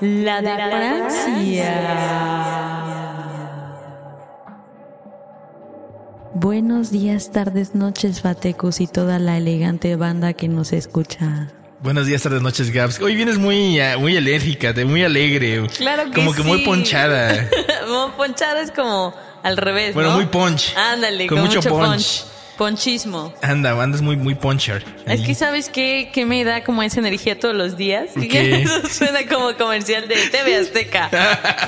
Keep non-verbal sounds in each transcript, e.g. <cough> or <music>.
La de Francia. Buenos días, tardes, noches, Fatecus y toda la elegante banda que nos escucha. Buenos días, tardes, noches, Gaps. Hoy vienes muy, ah, muy alérgica, de muy alegre. Claro que Como que muy sí. ponchada. <laughs> Como ponchada es como al revés, Bueno, ¿no? muy punch. Ándale, Con con, mucho mucho punch. punch. Ponchismo. Anda, andas muy, muy puncher. Es que sabes qué, qué me da como esa energía todos los días. ¿Qué? <laughs> Eso suena como comercial de TV Azteca.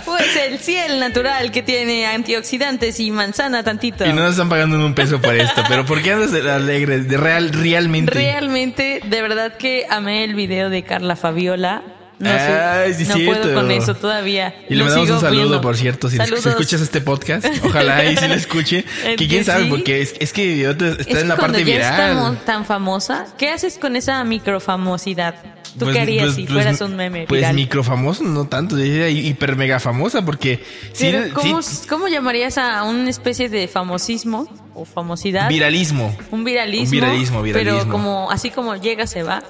<laughs> pues el ciel natural que tiene antioxidantes y manzana tantito. Y no nos están pagando un peso por esto, pero ¿por qué andas de alegre? De real, realmente. Realmente, de verdad que amé el video de Carla Fabiola. No, sé, Ay, sí, no cierto. puedo con eso todavía. Y le mandamos un saludo, viendo. por cierto, si, si escuchas este podcast. Ojalá y si lo <laughs> escuche. Es que quién sabe, sí. porque es, es que Es está que en la parte ya viral. estamos tan famosa, ¿qué haces con esa microfamosidad? ¿Tú Pues- qué harías pues- si pues- fueras un meme Pues viral? microfamoso, no tanto, hiper mega famosa, porque sí, Pero ¿cómo, sí, ¿cómo llamarías a una especie de famosismo o famosidad? viralismo. Un viralismo. Un viralismo, viralismo. Pero como, así como llega, se va.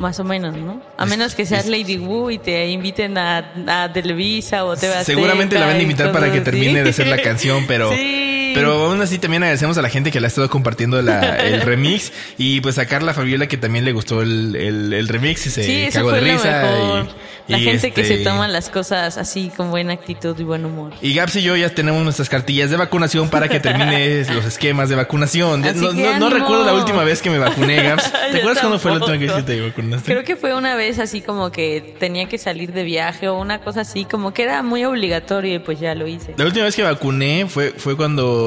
Más o menos, ¿no? A menos que seas Lady Wu y te inviten a, a Televisa o te Seguramente la van a invitar para que termine de hacer la canción, pero, <laughs> Sí. Pero aún así también agradecemos a la gente que le ha estado compartiendo la- el <laughs> remix y pues a Carla Fabiola que también le gustó el, el- el remix y se Sí, cagó de risa. y- la y gente que este, se toma las cosas así con buena actitud y buen humor. Y Gaps y yo ya tenemos nuestras cartillas de vacunación para que termine <laughs> los esquemas de vacunación. No recuerdo la última vez que me vacuné, Gaps. <laughs> ¿Te acuerdas cuándo fue la última vez que te vacunaste? Creo que fue una vez así como que tenía que salir de viaje o una cosa así, como que era muy obligatorio y pues ya lo hice. La última vez que vacuné fue, fue cuando,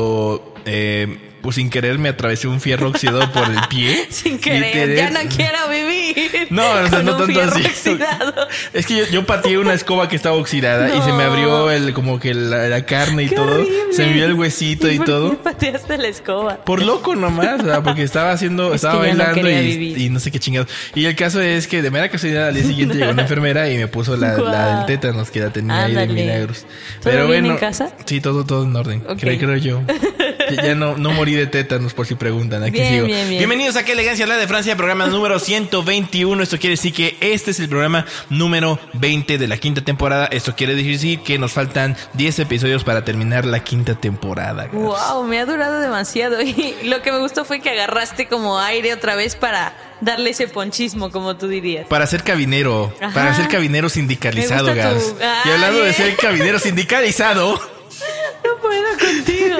eh, pues sin querer me atravesé un fierro oxidado por el pie. <laughs> Sin querer, Literal. ya no quiero vivir. No, o sea, no tanto así. oxidado. <laughs> Es que yo, yo pateé una escoba que estaba oxidada y se me abrió el, como que la, la carne y Qué todo. horrible. Se me vio el huesito y por todo. qué pateaste la escoba? Por loco nomás, o sea, porque estaba haciendo, <laughs> Es estaba no bailando y, y no sé qué chingados. Y el caso es que de mera casualidad al día siguiente llegó una enfermera y me puso la, la del tétanos que la tenía ahí de Ándale. milagros. ¿Todo bien en casa? Sí, todo, todo en orden. Creo, creo yo. Ya- no, no morí de tétanos por si preguntan. Aquí Bien, sigo. bien, bien. Bienvenidos a Qué Elegancia, la de Francia, programa número 121. Esto quiere decir que este es el programa número 20 de la quinta temporada. Esto quiere decir que nos faltan 10 episodios para terminar la quinta temporada. Gabs. Wow, me ha durado demasiado <laughs> y lo que me gustó fue que agarraste como aire otra vez para darle ese ponchismo, como tú dirías. Para ser cabinero, Ajá. para ser cabinero sindicalizado, Gas. tu- Y hablando de eh. ser cabinero <laughs> sindicalizado, No puedo contigo.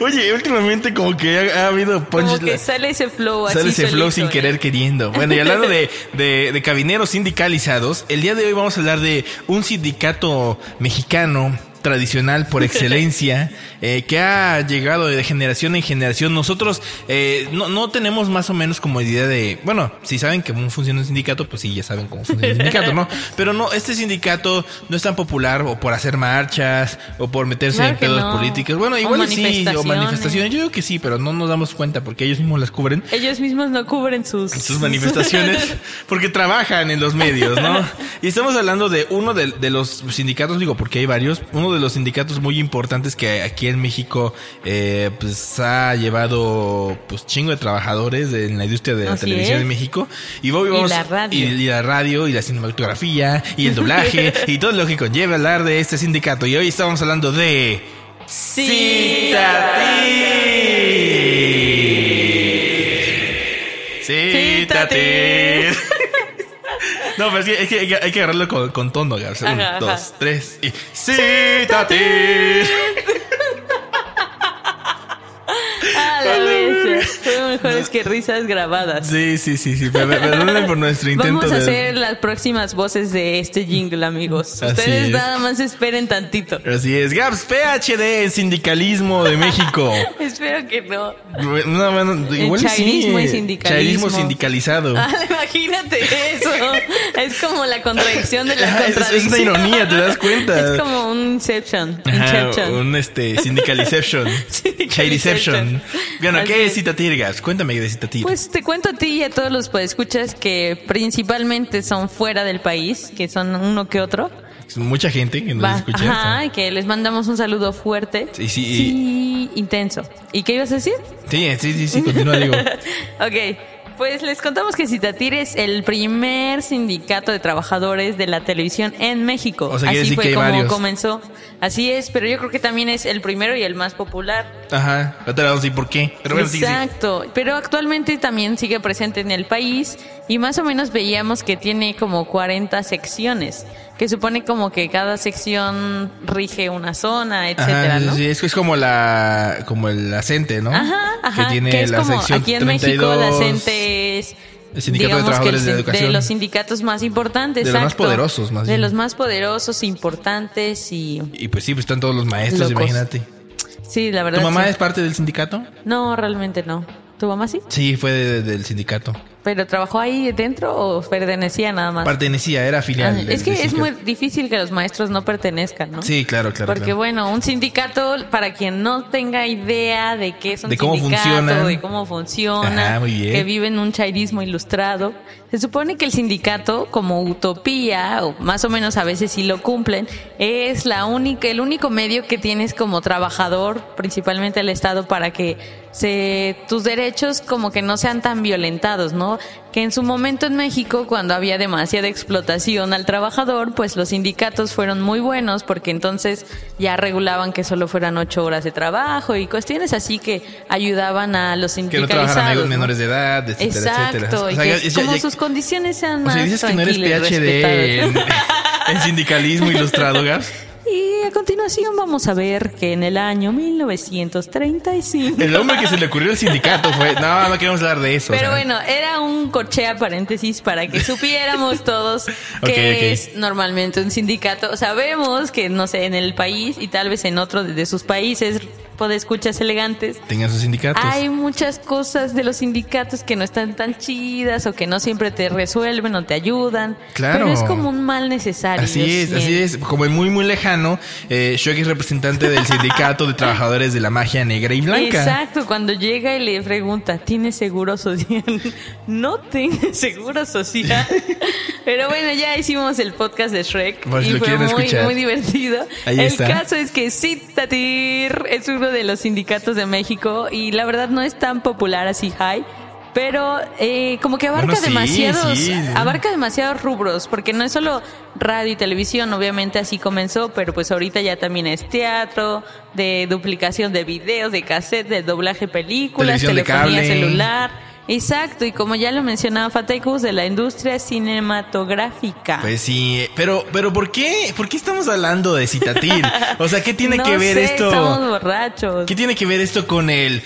oye, últimamente como que ha, ha habido Como punch que sale ese flow así Sale ese flow sin ¿eh? querer queriendo. Bueno, y hablando de, de, de cabineros sindicalizados, el día de hoy vamos a hablar de un sindicato mexicano tradicional por <laughs> excelencia eh, que ha llegado de generación en generación. Nosotros eh, no, no tenemos más o menos como idea de, bueno, si saben cómo funciona un sindicato, pues sí, ya saben cómo funciona un sindicato, ¿no? <laughs> Pero no, este sindicato no es tan popular o por hacer marchas o por meterse Claro en que pedos no. políticos. Bueno, igual sí, o manifestaciones. manifestaciones. Yo digo que sí, pero no nos damos cuenta porque ellos mismos las cubren Ellos mismos no cubren sus... sus manifestaciones <laughs> porque trabajan en los medios, ¿no? Y estamos hablando de uno de, de los sindicatos, digo, porque hay varios, uno de los sindicatos muy importantes que aquí en México eh, pues ha llevado pues chingo de trabajadores de- en la industria de la Así televisión es. en México. Y, hoy vamos- la radio. Y, y la radio y la cinematografía y el doblaje <laughs> y todo lo que conlleva hablar de este sindicato. Y hoy estamos hablando de... Cítate. <laughs> No, pero es que, hay, que, hay que agarrarlo con, con tono, Gabs. Un, Ajá, ajá. dos, tres y. Ah, mejores que risas grabadas. Sí, sí, sí, sí. per- per- Perdónenme por nuestro intento Vamos a de... hacer las próximas voces de este jingle, amigos. Así Ustedes es. nada más esperen tantito. Así es. Gaps PhD, Sindicalismo de México. <laughs> Espero que no. No, bueno, igual sí. chairismo y sindicalismo. Chairismo sindicalizado. Ah, imagínate eso. Es como la contradicción de la <laughs> es, contradicción. es una ironía, ¿te das cuenta? Es como un Inception. Ajá, Inception. un este sindicaliception. <laughs> Chaireception. Bueno, ¿qué es es. Cuéntame de Citatir. Pues te cuento a ti y a todos los podescuchas que principalmente son fuera del país, que son uno que otro. Es Mucha gente que nos Va- escucha. Ajá, y que les mandamos un saludo fuerte. Sí, sí, y- Sí, intenso. ¿Y qué ibas a decir? Sí, sí, sí, sí, continúa, digo. <laughs> Ok, pues les contamos que Citatir es el primer sindicato de trabajadores de la televisión en México. O sea, quiere Así fue que como varios. comenzó. Así es, pero yo creo que también es el primero y el más popular. Ajá, ahorita le vamos a decir por qué. Pero bueno, sí, sí. Exacto, pero actualmente también sigue presente en el país y más o menos veíamos que tiene como 40 secciones, que supone como que cada sección rige una zona, etcétera, Ajá, ¿no? sí, es que es como la como el acente, ¿no? Ajá, ajá. Que tiene que es la como sección aquí en México 32, la CENTE es el Sindicato de que el Trabajadores de Educación. los sindicatos más importantes, De los más exacto. poderosos, más de bien. los más poderosos, importantes y Y pues sí, pues están todos los maestros, Locos. imagínate. Sí, la verdad. ¿Tu mamá sí. es parte del sindicato? No, realmente no. ¿Tu mamá sí? Sí, fue de- del sindicato. ¿Pero trabajó ahí dentro o pertenecía nada más? Pertenecía, era filial. Ah, es que es muy difícil que los maestros no pertenezcan, ¿no? Sí, claro, claro. Porque claro. bueno, un sindicato, para quien no tenga idea de qué es un De cómo sindicato, funciona. de cómo funciona, Ajá, que vive en un chairismo ilustrado, se supone que el sindicato, como utopía, o más o menos a veces sí lo cumplen, es la única, el único medio que tienes como trabajador, principalmente el Estado, para que se, tus derechos como que no sean tan violentados, ¿no? Que en su momento en México, cuando había demasiada explotación al trabajador, pues los sindicatos fueron muy buenos porque entonces ya regulaban que solo fueran ocho horas de trabajo y cuestiones así que ayudaban a los que no sindicalizados. trabajaran ¿no? menores de edad, etcétera, Exacto, etcétera. O y sea, que ya- ya- como ya- sus condiciones sean o más sea, dices que no eres PhD en sindicalismo ilustrado, Gas. <laughs> A continuación vamos a ver que en el año 1935... El hombre que se le ocurrió el sindicato fue. No, no queremos hablar de eso. o Pero sea. bueno, era un corchea paréntesis para que <laughs> supiéramos todos que es normalmente un sindicato. Sabemos que, no sé, en el país y tal vez en otro de sus países, escuchas elegantes, Tengan sus sindicatos. hay muchas cosas de los sindicatos que no están tan chidas o que no siempre te resuelven o te ayudan. Claro. Pero es como un mal necesario. Así es, así siento. es. Como muy, muy lejano, eh, Shrek es representante del sindicato de trabajadores de la magia negra y blanca. Exacto, cuando llega y le pregunta, ¿tienes seguro social? <laughs> no tengo seguro social. <laughs> Pero bueno, ya hicimos el podcast de Shrek si y fue muy, escuchar. muy divertido. Ahí el está. caso es que Citatir es de los sindicatos de México y la verdad no es tan popular así high. Pero eh, como que abarca Bueno, sí, demasiados, sí, sí. abarca demasiados rubros, porque no es solo radio y televisión, obviamente así comenzó, pero pues ahorita ya también es teatro, de duplicación de videos, de cassette, de doblaje películas, Televisión telefonía celular. Exacto, y como ya lo mencionaba Fatecus, de la industria cinematográfica. Pues sí, pero, pero ¿por qué? ¿Por qué estamos hablando de Citatir? O sea, ¿qué tiene <laughs> No que ver sé, esto? Estamos borrachos. ¿Qué tiene que ver esto con el?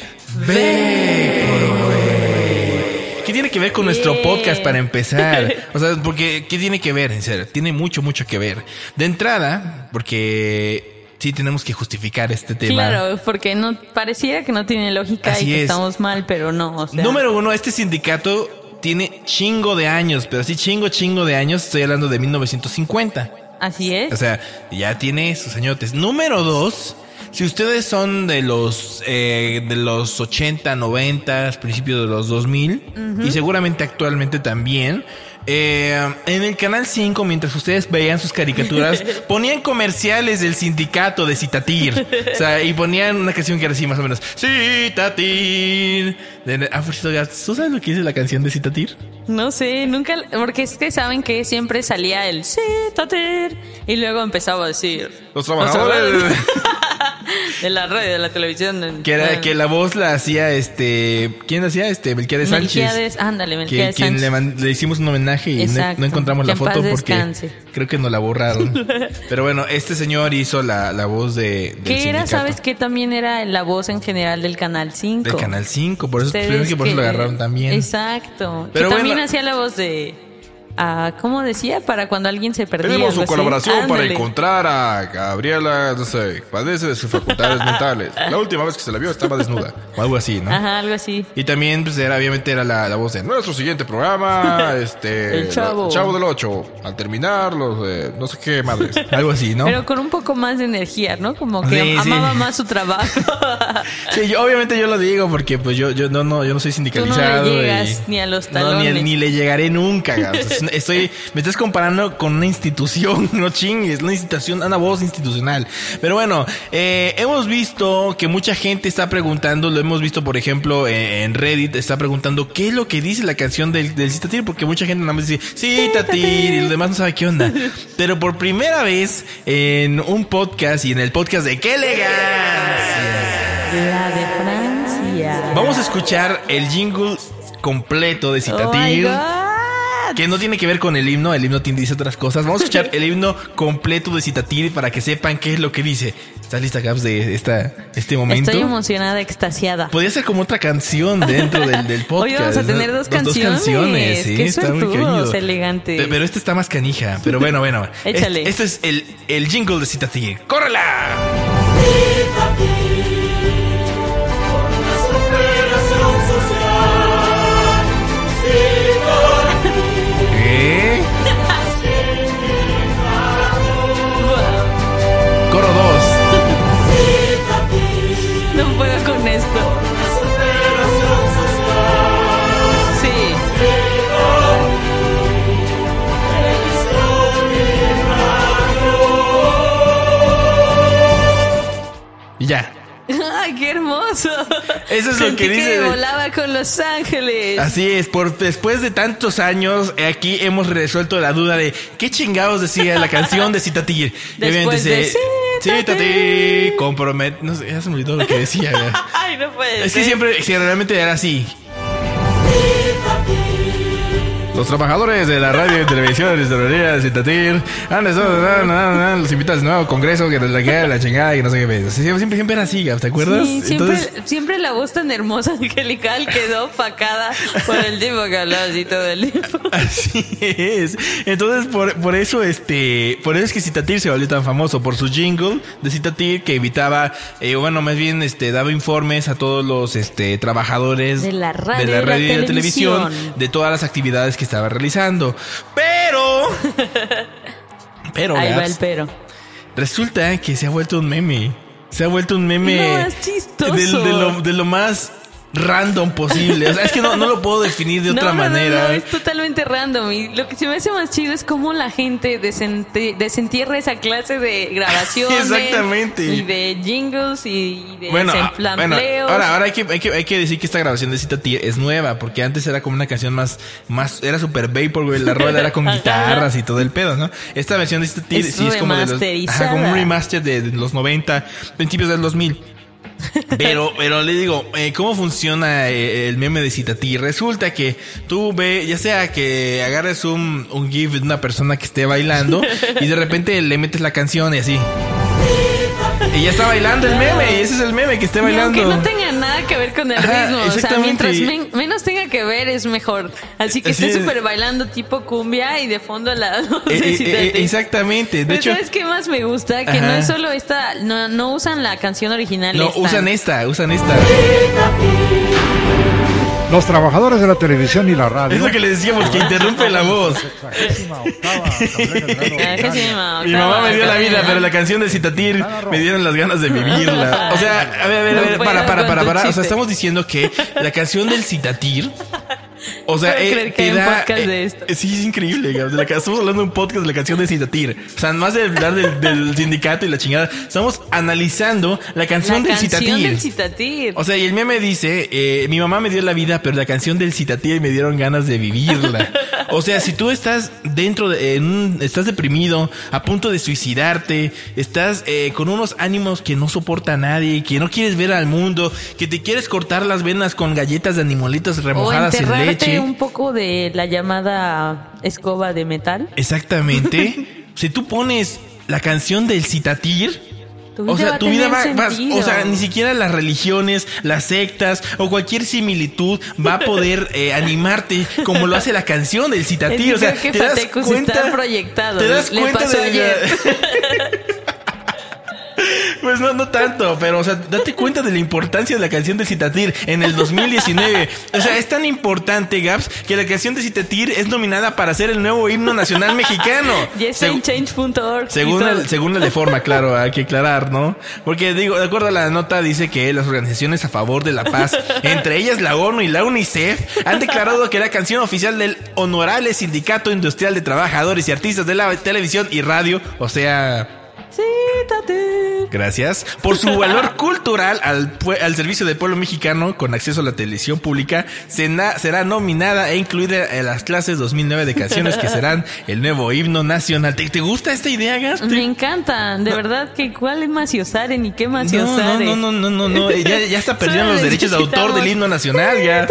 ¿Qué tiene que ver con nuestro podcast para empezar? <laughs> O sea, porque ¿qué tiene que ver? En serio, tiene mucho, mucho que ver. De entrada, porque sí tenemos que justificar este tema. Claro, porque no pareciera que no tiene lógica Así y que es. estamos mal, pero no. O sea, Número uno, este sindicato tiene chingo de años, pero sí chingo, chingo de años. Estoy hablando de 1950. Así es. O sea, ya tiene sus añotes. Número dos, si ustedes son de los eh, de los 80, 90, principios de los 2000 y seguramente actualmente también. Eh, en el canal 5, mientras ustedes veían sus caricaturas, <laughs> ponían comerciales del sindicato de Citatir. O sea, y ponían una canción que era así más o menos. Citatir. Ah, por cierto, ¿tú sabes lo que dice la canción de Citatir? No sé, nunca, porque es que saben que siempre salía el Citatir y luego empezaba a decir Los trabajadores. <laughs> de la radio, de la televisión. Que era que la voz la hacía este. ¿Quién la hacía? Este, Melquiades Sánchez. Melquiades, ándale, Que, Melquiades quien le, Sánchez. le hicimos un homenaje y no, encontramos Que la foto porque descanse. creo que nos la borraron. <laughs> Pero bueno, este señor hizo la, la voz de. del Que era. ¿sabes qué? También era la voz en general del Canal 5. Del Canal 5, por eso, que por eso lo agarraron también. Exacto. Pero que también hacía la voz de... ah, ¿Cómo decía? Para cuando alguien se perdía. Pedimos su así. colaboración para Ándale. encontrar a Gabriela, no sé, padece de sus facultades mentales. La última vez que se la vio estaba desnuda. O algo así, ¿no? Ajá, algo así. Y también, pues, era, obviamente, era la, la voz de Nuestro siguiente programa, <laughs> este... El Chavo. Chavo del 8. Al terminar, los. No sé qué madres. <laughs> algo así, ¿no? Pero con un poco más de energía, ¿no? Como que Sí, sí. amaba más su trabajo. <laughs> Sí, yo, obviamente yo lo digo porque pues yo, yo no, no, yo no soy Tú no sindicalizado. le llegas y- ni a los No, ni, talones. ni le llegaré nunca. O sea, Estoy, me estás comparando con una institución, <laughs> no chingues, una institución, una voz institucional. Pero bueno, eh, hemos visto que mucha gente está preguntando, lo hemos visto por ejemplo eh, en Reddit, está preguntando qué es lo que dice la canción del, del Citatir, porque mucha gente nada más dice Citatir y los demás no sabe qué onda. <laughs> Pero por primera vez en un podcast y en el podcast de ¡Qué elegancia! La de Francia. Vamos a escuchar el jingle completo de Oh Citatir. God. Que no tiene que ver con el himno, el himno tiene- dice otras cosas. Vamos a escuchar el himno completo de Citatir para que sepan qué es lo que dice. ¿Estás lista, Gaps, de esta, este momento? Estoy emocionada, extasiada. Podría ser como otra canción dentro del, del podcast. <laughs> Hoy vamos a tener ¿no? dos canciones. sí, Qué está muy elegante. Pe- Pero este está más canija. Pero bueno, bueno. <laughs> Échale. Este, este es el, el jingle de Citatir. ¡Córrela! <laughs> hermoso! Eso es lo que dice volaba con Los Ángeles. Así es, por después de tantos años, eh, aquí hemos resuelto la duda de qué chingados decía la canción de Citatir. Después de Citatir. Citatir, compromet... No sé, ya se me olvidó lo que decía. <laughs> Ay, no puede es que siempre, si realmente era así. Los trabajadores de la radio y televisión de de Citatir han estado- los invitan al nuevo congreso que la que la chingada y no sé qué. Siempre, siempre, era así, ¿te acuerdas? Sí, siempre, Entonces, siempre la voz tan hermosa angelical quedó opacada por el tipo que hablaba así todo el tiempo. <laughs> Así es. Entonces, por, por eso, este, por eso es que Citatir se volvió tan famoso, por su jingle de Citatir que evitaba, eh, bueno, más bien, este, daba informes a todos los, este, trabajadores De la radio de la y la y la televisión, televisión. de todas las actividades que estaba realizando. Pero, <laughs> pero, Ahí va el pero. resulta que se ha vuelto un meme. Se ha vuelto un meme. Lo más chistoso. De, de lo, de lo más random posible. O sea, es que no, no lo puedo definir de <laughs> otra no, no, manera. no, es totalmente random. Y lo que se me hace más chido es cómo la gente desentierra esa clase de <laughs> grabaciones. Exactamente. Y de jingles y de Bueno, ah, bueno, ahora, ahora hay que, hay que, hay que decir que esta grabación de Cita es nueva, porque antes era como una canción más, más, era super vapor, güey, la rola era con <laughs> guitarras y todo el pedo, ¿no? Esta versión de Cita sí es como de los, ajá, como un remaster de, de los 90, principios del 2000. Pero, pero le digo, eh, ¿cómo funciona eh, el meme de Citatí? Resulta que tú ve, ya sea que agarres un, un GIF de una persona que esté bailando <laughs> y de repente le metes la canción y así. Y ya está bailando el meme, y ese es el meme que esté Y bailando. aunque no tenga nada que ver con el Ajá, ritmo. O sea, exactamente. mientras men- menos tenga que ver es mejor. Así que Así esté es. súper bailando tipo cumbia y de fondo la... <laughs> Eh, eh, eh, T. exactamente. De Pero hecho, ¿sabes qué más me gusta? Que no es solo esta... No, no usan la canción original. no, esta. usan esta, usan esta. Los trabajadores de la televisión y la radio. Es lo que le decíamos, que interrumpe la voz. <laughs> Mi mamá me dio la vida, pero la canción de Citatir me dieron las ganas de vivirla. O sea, a ver, a ver, a ver, para, para, para, para. O sea, estamos diciendo que la canción del Citatir O sea, eh, creer que te hay un da, podcast eh, de esto. eh, Sí, es increíble. De la estamos hablando de un podcast de la canción de Citatir. O sea, más de hablar del, del <laughs> sindicato y la chingada, estamos analizando la canción La del canción Citatir. del Citatir. O sea, y el meme dice, eh, mi mamá me dio la vida, pero la canción del Citatir me dieron ganas de vivirla. <laughs> O sea, si tú estás dentro de, en un- estás deprimido, a punto de suicidarte, estás eh, con unos ánimos que no soporta a nadie, que no quieres ver al mundo, que te quieres cortar las venas con galletas de animalitos remojadas en enterrarte leche. un poco de la llamada escoba de metal. Exactamente. <laughs> si tú pones la canción del Citatir, Tu vida o sea, tu vida va, tener va- sentido. o sea, ni siquiera las religiones, las sectas o cualquier similitud va a poder <laughs> eh, animarte como lo hace la canción del Citatir. O sea, que te das cuenta, proyectado. te das Le cuenta pasó de ayer. <laughs> Pues no, no tanto, pero o sea, date cuenta de la importancia de la canción de Citatir en el 2019. O sea, es tan importante, Gaps, que la canción de Citatir es nominada para ser el nuevo himno nacional mexicano. <laughs> Ya está en Segu- change.org. y Según el, según el de forma, claro, hay que aclarar, ¿no? Porque digo, de acuerdo a la nota, dice que las organizaciones a favor de la paz, entre ellas la ONU y la UNICEF, han declarado que la canción oficial del Honorable Sindicato Industrial de Trabajadores y Artistas de la Televisión y Radio, o sea, Gracias. Por su valor <laughs> cultural al, al servicio del pueblo mexicano con acceso a la televisión pública, sena- será nominada e incluida en las clases 2009 de canciones que serán el nuevo himno nacional. ¿Te, te gusta esta idea, Gas? Me encantan, de verdad que cuál es Maciosare ni qué No, no, Maciosare. no, no, no, no, no. Ya, ya está <laughs> perdiendo los derechos de autor del himno nacional, ya.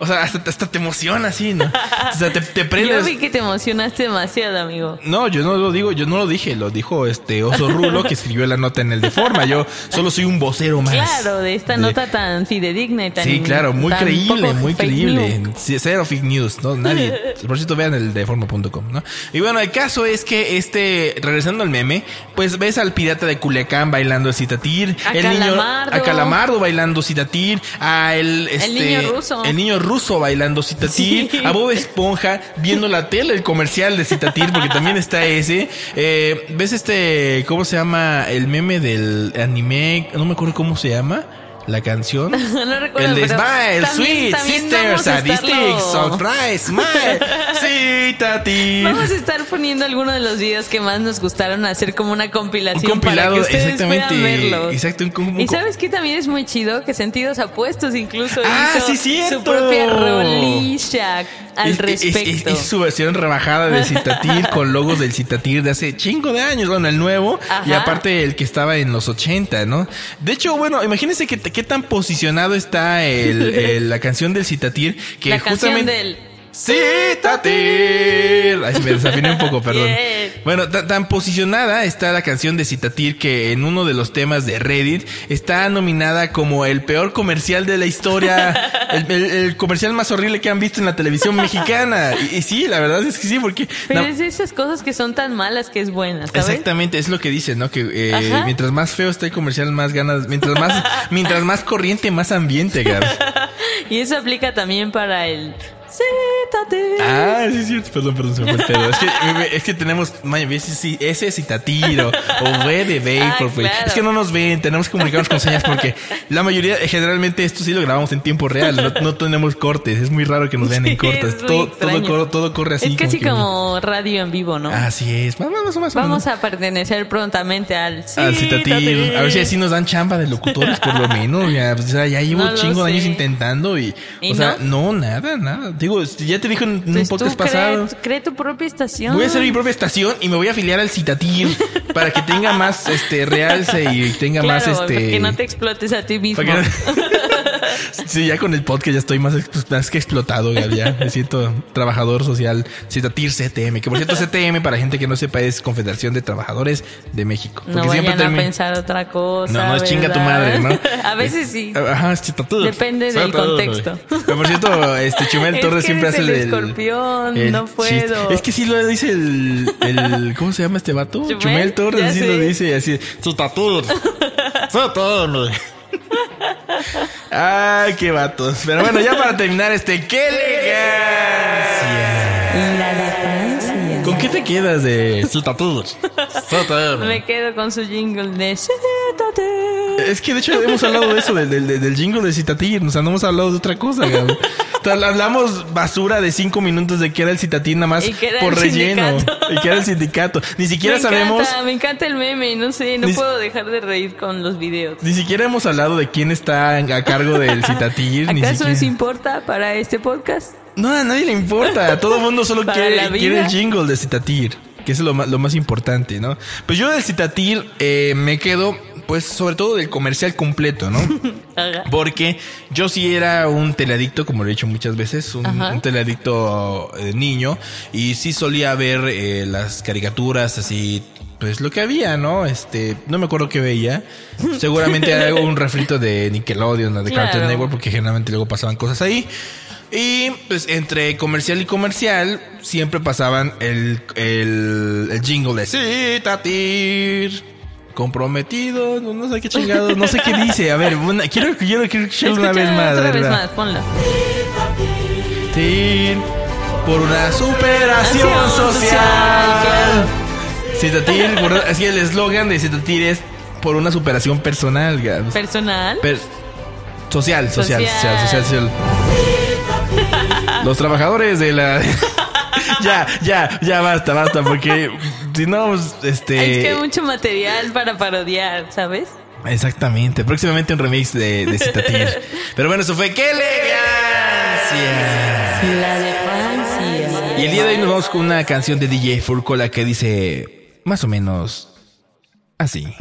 O sea, hasta, hasta te emociona así, ¿no? O sea, te, te Yo prendes. vi que te emocionaste demasiado, amigo. No, yo no lo digo, yo no lo dije, lo dijo este Oso Rulo que escribió la nota en el de forma. Yo solo soy un vocero más. Claro, de esta De- nota tan fidedigna y tan Sí, claro, muy creíble, muy creíble. Sí, Cero fake news, ¿no? Nadie. <laughs> Por cierto, vean el de forma.com, ¿no? Y bueno, el caso es que este, regresando al meme, pues ves al pirata de Culiacán bailando el citatir, A el niño, Calamardo. a Calamardo bailando citatir, a el, este, niño ruso. el niño ruso bailando citatir, Sí. a Bob Esponja viendo la tele, el comercial de citatir, porque también está ese. Eh, ves este, ¿cómo se llama? El meme del anime, no me acuerdo cómo se llama. La canción. <laughs> No recuerdo, El de Smile, Sweet, Sister, Sadistic, Surprise, Smile, <laughs> Citatir. Vamos a estar poniendo algunos de los videos que más nos gustaron hacer como una Un compilación compilado, para que ustedes exactamente. puedan verlos. Exacto, un, un- Y sabes que también es muy chido que Sentidos Apuestos incluso Ah, hizo sí, cierto. su propia rolilla al Es- es- respecto. Es, es su versión rebajada de Citatir con logos del Citatir de hace chingo de años, bueno, el nuevo y Ajá. aparte el que estaba en los 80, ¿no? De hecho, bueno, imagínense que, qué tan posicionado está el, el- la canción del Citatir que La canción justamente... del Citatir. Ay, me desafiné un poco, perdón. Bien. Bueno, ta- tan posicionada está la canción de Citatir que en uno de los temas de Reddit está nominada como el peor comercial de la historia, <laughs> el, el- el comercial más horrible que han visto en la televisión mexicana. Y, y sí, la verdad es que sí, porque... Pero na- es de esas cosas que son tan malas que es buena, ¿sabes? Exactamente, es lo que dice, ¿no? Que eh, mientras más feo está el comercial, más ganas, mientras más, mientras más corriente, más ambiente, Gab. <laughs> Y eso aplica también para el Cítate. Ah, sí, sí, perdón, perdón, se me fue el pedo. Es que, es que tenemos, man, ese, ese citatir o, ve de vapor, pues. claro. Es que no nos ven, tenemos que comunicarnos con señas porque la mayoría, eh, generalmente esto sí lo grabamos en tiempo real, no, no tenemos cortes, es muy raro que nos vean en cortes. Todo, todo, corre, todo corre así. es casi como radio en vivo, ¿no? Así es, más, más, más Vamos a pertenecer prontamente al Al citatir, a ver si así nos dan chamba de locutores, por lo menos. Ya, pues, o sea, ya llevo No chingo de años intentando y, ¿Y o sea, no? nada, nada. Digo, ya te dije en un Pues podcast pasado. cree, cree tu propia estación. Voy a hacer mi propia estación y me voy a afiliar al Citatir <laughs> para que tenga más este realce y tenga Claro, más este. para que no te explotes a ti mismo. <laughs> no- sí, ya con el podcast ya estoy más, ex- más que explotado, ya, ya. Me siento trabajador social. Citatir CTM, que por cierto <laughs> CTM para gente que no sepa es Confederación de Trabajadores de México. No Porque vayan a termi- pensar otra cosa. No, no es chinga tu madre, ¿no? <laughs> a veces sí. Ajá, es Citatur. Depende del contexto. Pero por cierto, este Chumel <laughs> Es Torres siempre hace el el escorpión, el no chiste. puedo. Es que sí lo dice el, el ¿cómo se llama este vato? Chumel, Chumel, Torres, sé. lo dice, así. Citatur. Citatur. Ay, qué vatos. Pero bueno, ya para terminar este, ¡qué elegancia! ¿Con qué te quedas de? Citatur. Me quedo con su jingle de. Es que de hecho hemos hablado de eso, del, del, del jingle de Citatir. O sea, no hemos hablado de otra cosa, hablamos basura de cinco minutos de que era el Citatir nada más por el relleno. sindicato. Y que era el sindicato. Ni siquiera me sabemos. Encanta, me encanta el meme, no sé, no Ni- puedo dejar de reír con los videos. Ni siquiera hemos hablado de quién está a cargo del Citatir. ¿Acaso siquiera- les importa para este podcast? No, a nadie le importa. Todo el mundo solo <laughs> quiere, quiere el jingle de Citatir, que es lo más, lo más importante, ¿no? Pues yo del Citatir eh, me quedo, pues, sobre todo del comercial completo, ¿no? <laughs> Porque yo sí era un teleadicto, como lo he dicho muchas veces, un, un teleadicto eh, niño, y sí solía ver eh, las caricaturas así. Pues lo que había, ¿no? Este, no me acuerdo qué veía. Seguramente era <laughs> un refrito de Nickelodeon o de Claro. Cartoon Network, porque generalmente luego pasaban cosas ahí. Y pues entre comercial y comercial siempre pasaban el, el, el jingle de Citatir. Comprometido, no, no sé qué chingados, no sé qué <laughs> dice. A ver, una- quiero, quiero, quiero escucharlo una vez más. Otra vez más, ponla. Citatir, por una superación Acción social. social, claro. Citatir, así el eslogan de Citatir es por una superación personal. Personal. Per- social, social, social, Social. social, social. Los trabajadores de la. <laughs> ya, ya, ya basta, basta, porque si no, este. Es que hay mucho material para parodiar, ¿sabes? Exactamente, próximamente un remix de, de Citatir. Pero bueno, eso fue ¡Qué elegancia! La de Francia. Y el día de hoy nos vamos con una canción de DJ Furcola que dice más o menos así.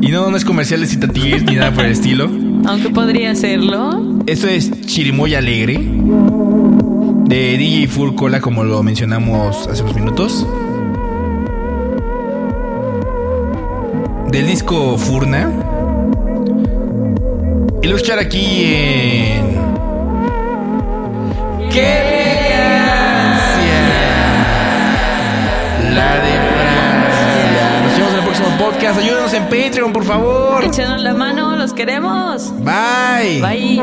Y no, no es comercial de Citatir ni nada por el estilo. Aunque podría serlo. Esto es Chirimoy Alegre de DJ Furcola, como lo mencionamos hace unos minutos. Del disco Furna. Y lo escuchar aquí en. ¡Qué! La de Francia. Nos vemos en el próximo podcast. Ayúdenos en Patreon, por favor. Échanos la mano, queremos. Bye. Bye.